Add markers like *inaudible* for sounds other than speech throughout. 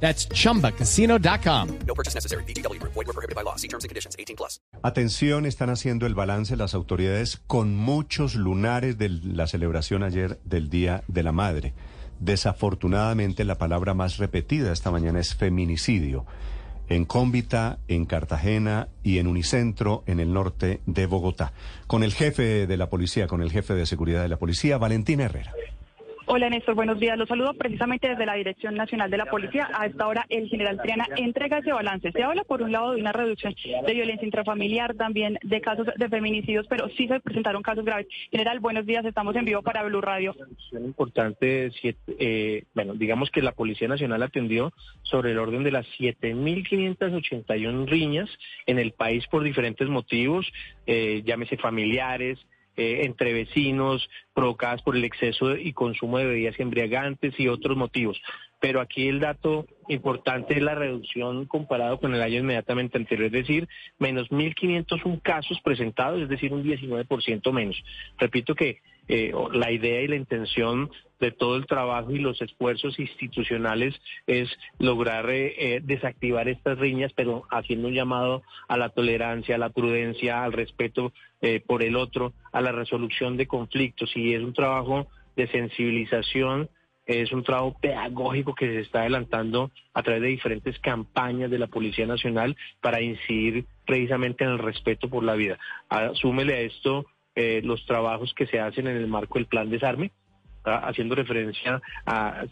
That's chumbacasino.com. No purchase necessary. BGW. Void were prohibited by law. See terms and conditions. 18 plus. Atención, están haciendo el balance las autoridades con muchos lunares de la celebración ayer del Día de la Madre. Desafortunadamente, la palabra más repetida esta mañana es feminicidio. En Cómbita, en Cartagena y en Unicentro, en el norte de Bogotá. Con el jefe de la policía, con el jefe de seguridad de la policía, Valentina Herrera. Hola Néstor, buenos días. Los saludo precisamente desde la Dirección Nacional de la Policía. A esta hora el general Triana entrega ese balance. Se habla por un lado de una reducción de violencia intrafamiliar, también de casos de feminicidios, pero sí se presentaron casos graves. General, buenos días. Estamos en vivo para Blue Radio. Importante, eh, bueno, digamos que la Policía Nacional atendió sobre el orden de las 7.581 riñas en el país por diferentes motivos, eh, llámese familiares, eh, entre vecinos, provocadas por el exceso y consumo de bebidas embriagantes y otros motivos. Pero aquí el dato importante es la reducción comparado con el año inmediatamente anterior, es decir, menos 1.501 casos presentados, es decir, un 19% menos. Repito que eh, la idea y la intención de todo el trabajo y los esfuerzos institucionales es lograr eh, eh, desactivar estas riñas, pero haciendo un llamado a la tolerancia, a la prudencia, al respeto por el otro, a la resolución de conflictos. Y es un trabajo de sensibilización, es un trabajo pedagógico que se está adelantando a través de diferentes campañas de la Policía Nacional para incidir precisamente en el respeto por la vida. Asúmele a esto eh, los trabajos que se hacen en el marco del plan desarme, haciendo referencia a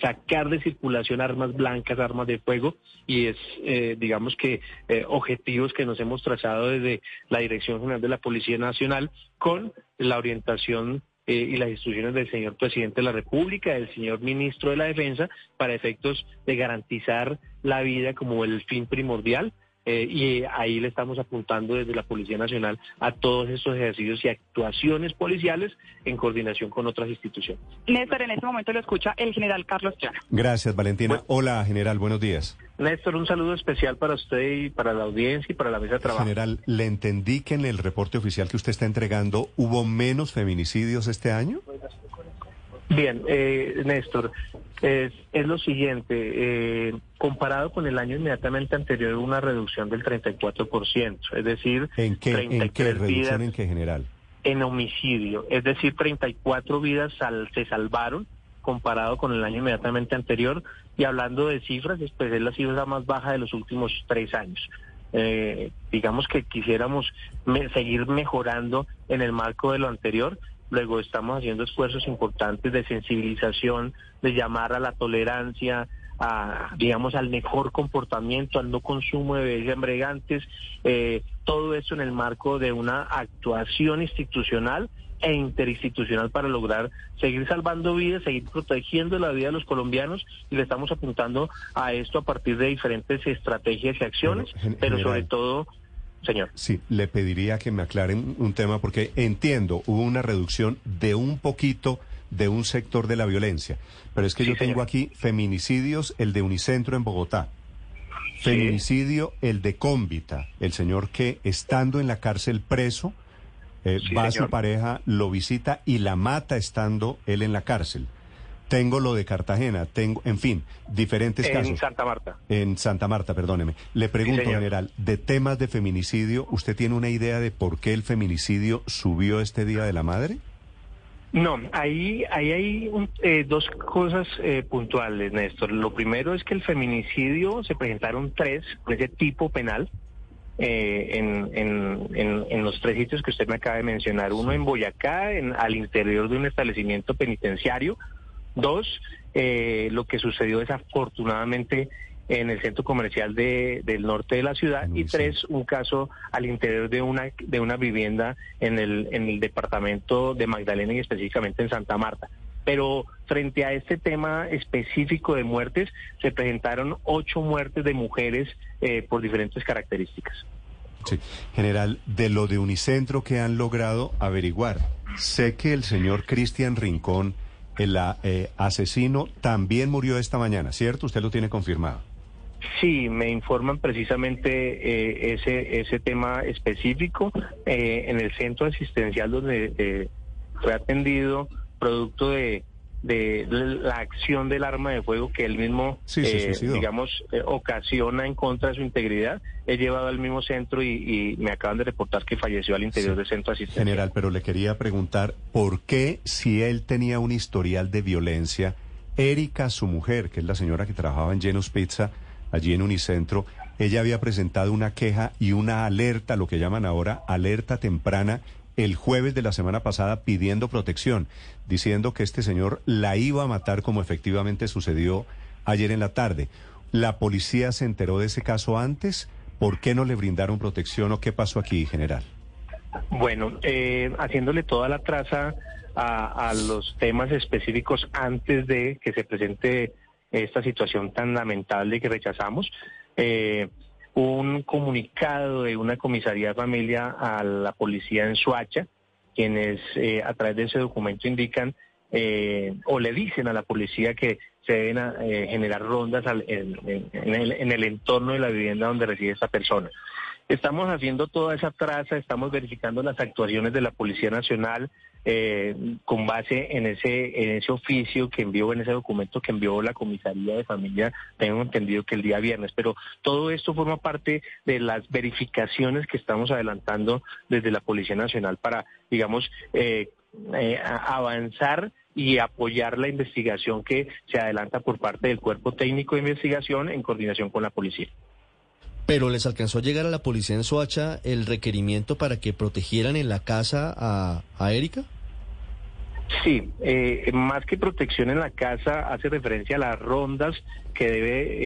sacar de circulación armas blancas, armas de fuego, y es, eh, digamos que, eh, objetivos que nos hemos trazado desde la Dirección General de la Policía Nacional con la orientación y las instrucciones del señor presidente de la República, del señor ministro de la Defensa, para efectos de garantizar la vida como el fin primordial eh, y ahí le estamos apuntando desde la Policía Nacional a todos estos ejercicios y actuaciones policiales en coordinación con otras instituciones. Néstor, en este momento lo escucha el general Carlos Chana. Gracias, Valentina. Hola, general, buenos días. Néstor, un saludo especial para usted y para la audiencia y para la mesa de trabajo. General, le entendí que en el reporte oficial que usted está entregando hubo menos feminicidios este año. Bien, eh, Néstor, es, es, lo siguiente, eh, comparado con el año inmediatamente anterior, una reducción del 34%, es decir, ¿en qué, ¿en qué reducción en qué general? En homicidio, es decir, 34 vidas se salvaron comparado con el año inmediatamente anterior, y hablando de cifras, pues es la cifra más baja de los últimos tres años. Eh, digamos que quisiéramos seguir mejorando en el marco de lo anterior, Luego estamos haciendo esfuerzos importantes de sensibilización, de llamar a la tolerancia, a, digamos, al mejor comportamiento, al no consumo de bebidas embriagantes, eh, todo eso en el marco de una actuación institucional e interinstitucional para lograr seguir salvando vidas, seguir protegiendo la vida de los colombianos y le estamos apuntando a esto a partir de diferentes estrategias y acciones, pero sobre todo señor. Sí, le pediría que me aclaren un tema porque entiendo, hubo una reducción de un poquito de un sector de la violencia, pero es que yo tengo aquí feminicidios, el de Unicentro en Bogotá. Feminicidio, el de Cómbita, el señor que estando en la cárcel preso, eh, va a su pareja, lo visita y la mata estando él en la cárcel. Tengo lo de Cartagena, tengo, en fin, diferentes casos. En Santa Marta. En Santa Marta, perdóneme. Le pregunto, general, de temas de feminicidio, ¿usted tiene una idea de por qué el feminicidio subió este Día de la Madre? No, ahí, ahí hay eh, dos cosas eh, puntuales, Néstor. Lo primero es que el feminicidio se presentaron tres de ese tipo penal eh, en, en, en, los tres sitios que usted me acaba de mencionar. Uno en Boyacá, en, al interior de un establecimiento penitenciario, Dos, eh, lo que sucedió desafortunadamente en el centro comercial de, del norte de la ciudad y tres, un caso al interior de una de una vivienda en el en el departamento de Magdalena y específicamente en Santa Marta. Pero frente a este tema específico de muertes, se presentaron ocho muertes de mujeres eh, por diferentes características. Sí. General, de lo de Unicentro que han logrado averiguar, sé que el señor Cristian Rincón, el eh, asesino, también murió esta mañana, ¿cierto? Usted lo tiene confirmado. Sí, me informan precisamente eh, ese ese tema específico eh, en el centro asistencial donde eh, fue atendido producto de, de la acción del arma de fuego que él mismo, Sí, eh, digamos, eh, ocasiona en contra de su integridad. He llevado al mismo centro y, y me acaban de reportar que falleció al interior Sí. del centro asistencial. General, pero le quería preguntar por qué si él tenía un historial de violencia, Erika, su mujer, que es la señora que trabajaba en Llenos Pizza, allí en Unicentro, ella había presentado una queja y una alerta, lo que llaman ahora alerta temprana, el jueves de la semana pasada pidiendo protección, diciendo que este señor la iba a matar como efectivamente sucedió ayer en la tarde. ¿La policía se enteró de ese caso antes? ¿Por qué no le brindaron protección o qué pasó aquí, general? Bueno, eh, haciéndole toda la traza a, los temas específicos antes de que se presente esta situación tan lamentable que rechazamos, eh, un comunicado de una comisaría de familia a la policía en Suacha, quienes eh, a través de ese documento indican eh, o le dicen a la policía que se deben a- eh, generar rondas al- en, el, en el entorno de la vivienda donde reside esta persona. Estamos haciendo toda esa traza, estamos verificando las actuaciones de la Policía Nacional eh, con base en ese, en ese oficio que envió, en ese documento que envió la comisaría de familia, tengo entendido que el día viernes, pero todo esto forma parte de las verificaciones que estamos adelantando desde la Policía Nacional para, digamos, eh, eh, avanzar y apoyar la investigación que se adelanta por parte del Cuerpo Técnico de Investigación en coordinación con la policía. Pero les alcanzó a llegar a la policía en Soacha el requerimiento para que protegieran en la casa a, a Erika. Sí, eh, más que protección en la casa, hace referencia a las rondas que debe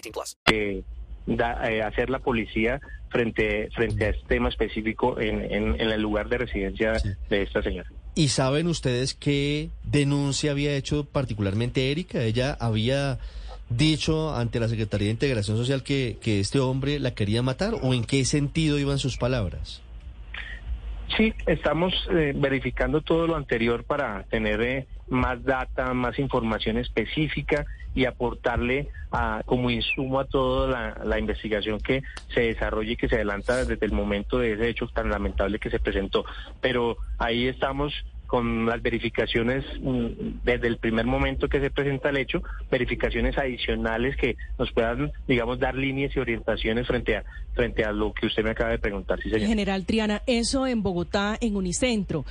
18 plus. eh, da- eh, hacer la policía frente, frente a este tema específico en, en- en el lugar de residencia de esta señora. ¿Y saben ustedes qué denuncia había hecho particularmente Erika? Ella había dicho ante la Secretaría de Integración Social que, que este hombre la quería matar o en qué sentido iban sus palabras. Sí, estamos eh, verificando todo lo anterior para tener eh, más data, más información específica y aportarle a, como insumo a toda la, la investigación que se desarrolle y que se adelanta desde el momento de ese hecho tan lamentable que se presentó. Pero ahí estamos con las verificaciones mm, desde el primer momento que se presenta el hecho, verificaciones adicionales que nos puedan, digamos, dar líneas y orientaciones frente a frente a lo que usted me acaba de preguntar, sí señor. General Triana, eso en Bogotá, en Unicentro.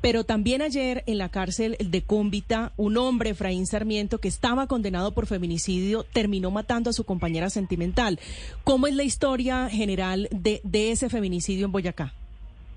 Pero también ayer en la cárcel de Cúmbita, un hombre, Efraín Sarmiento, que estaba condenado por feminicidio, terminó matando a su compañera sentimental. ¿Cómo es la historia general de, de ese feminicidio en Boyacá?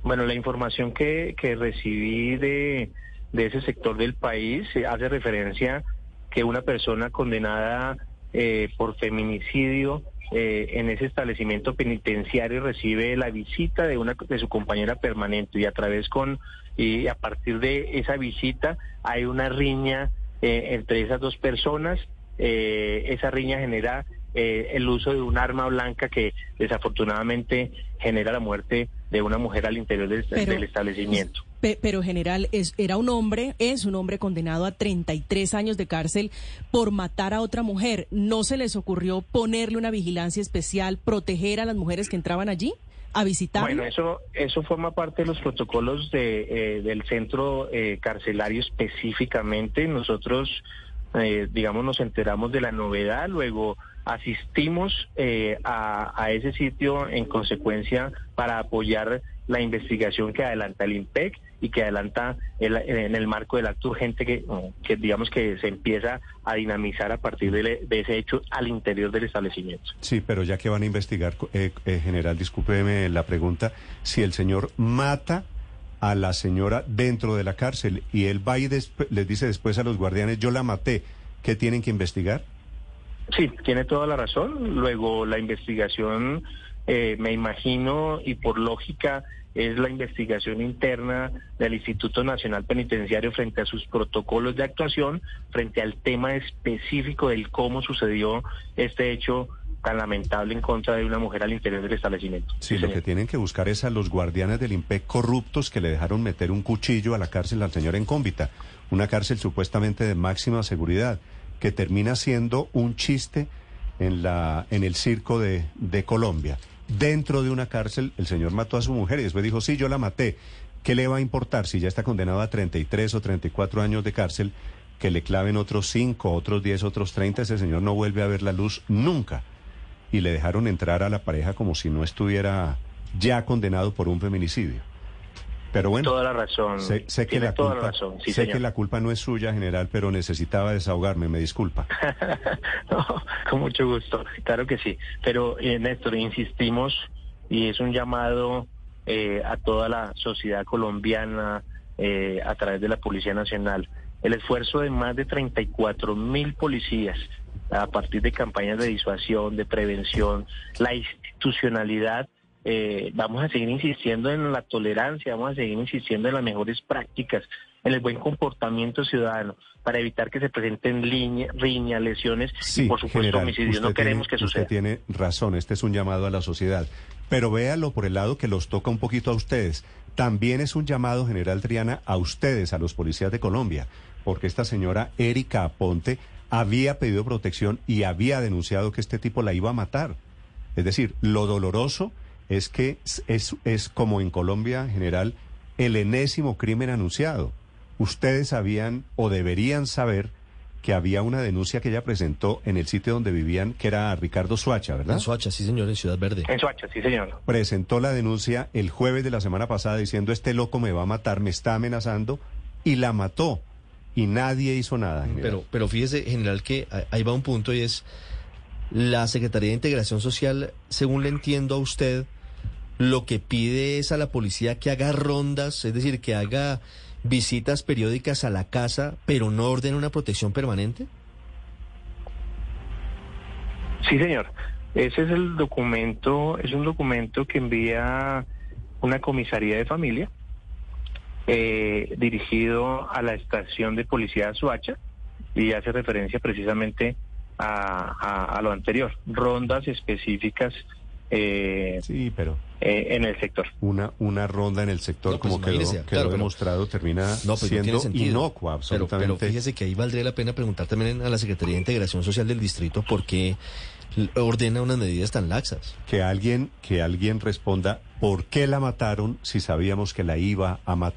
Bueno, la información que, que recibí de, de ese sector del país eh, hace referencia que una persona condenada eh, por feminicidio eh, en ese establecimiento penitenciario recibe la visita de una de su compañera permanente y a través con y a partir de esa visita hay una riña eh, entre esas dos personas. Eh, esa riña genera eh, el uso de un arma blanca que desafortunadamente genera la muerte de una mujer al interior del, Pero- del establecimiento. Pe- pero general, es, era un hombre, es un hombre condenado a 33 años de cárcel por matar a otra mujer. ¿No se les ocurrió ponerle una vigilancia especial, proteger a las mujeres que entraban allí a visitarlo? Bueno, eso eso forma parte de los protocolos de, eh, del centro eh, carcelario específicamente. Nosotros, eh, digamos, nos enteramos de la novedad, luego asistimos eh, a, a ese sitio en consecuencia para apoyar la investigación que adelanta el IMPEC y que adelanta el- en el marco del acto urgente que, que digamos que se empieza a dinamizar a partir de, de ese hecho al interior del establecimiento. Sí, pero ya que van a investigar, eh, eh, general, discúlpeme la pregunta, si el señor mata a la señora dentro de la cárcel y él va y les dice después a los guardianes, yo la maté, ¿qué tienen que investigar? Sí, tiene toda la razón. Luego la investigación, eh, me imagino, y por lógica, es la investigación interna del Instituto Nacional Penitenciario frente a sus protocolos de actuación, frente al tema específico del cómo sucedió este hecho tan lamentable en contra de una mujer al interior del establecimiento. Sí, lo señor. que tienen que buscar es a los guardianes del IMPEC corruptos que le dejaron meter un cuchillo a la cárcel al señor en Cómbita, una cárcel supuestamente de máxima seguridad, que termina siendo un chiste en, la, en el circo de, de Colombia. Dentro de una cárcel, el señor mató a su mujer y después dijo, sí, yo la maté. ¿Qué le va a importar si ya está condenado a 33 o 34 años de cárcel? Que le claven otros 5, otros 10, otros 30, ese señor no vuelve a ver la luz nunca y le dejaron entrar a la pareja como si no estuviera ya condenado por un feminicidio. Pero bueno, Toda la razón. sé, sé que la toda culpa, la razón. Sí, sé señor. que la culpa no es suya, general, pero necesitaba desahogarme, me disculpa. *laughs* No, con mucho gusto, claro que sí. Pero, eh, Néstor, insistimos y es un llamado eh, a toda la sociedad colombiana eh, a través de la Policía Nacional. El esfuerzo de más de 34 mil policías a partir de campañas de disuasión, de prevención, la institucionalidad. eh, vamos a seguir insistiendo en la tolerancia, vamos a seguir insistiendo en las mejores prácticas, en el buen comportamiento ciudadano, para evitar que se presenten línea, riñas, lesiones Sí, y por supuesto general, homicidios. No queremos tiene- que suceda. Usted tiene razón, este es un llamado a la sociedad. Pero véalo por el lado que los toca un poquito a ustedes. También es un llamado, general Triana, a ustedes, a los policías de Colombia, porque esta señora Erika Aponte había pedido protección y había denunciado que este tipo la iba a matar. Es decir, lo doloroso es que es, es, como en Colombia, en general, el enésimo crimen anunciado. Ustedes sabían o deberían saber que había una denuncia que ella presentó en el sitio donde vivían, que era Ricardo Suacha, ¿verdad? En Soacha, sí, señor, en Ciudad Verde. En Soacha, sí, señor. Presentó la denuncia el jueves de la semana pasada diciendo este loco me va a matar, me está amenazando y la mató y nadie hizo nada. general. Pero, pero fíjese, general, que ahí va un punto y es la Secretaría de Integración Social, según le entiendo a usted, lo que pide es a la policía que haga rondas, es decir, que haga visitas periódicas a la casa, pero no ordene una protección permanente. Sí, señor. Ese es el documento, es un documento que envía una comisaría de familia eh, dirigido a la estación de policía de Suacha y hace referencia precisamente a, a- a lo anterior, rondas específicas eh, Sí, pero eh, en el sector. una, una ronda en el sector, No, pues como quedó, quedó claro, pero- demostrado, termina No, pues no siendo sentido. inocua, absolutamente. pero fíjese que ahí valdría la pena preguntar también a la Secretaría de Integración Social del Distrito por qué ordena unas medidas tan laxas. que alguien, que alguien responda por qué la mataron si sabíamos que la iba a matar.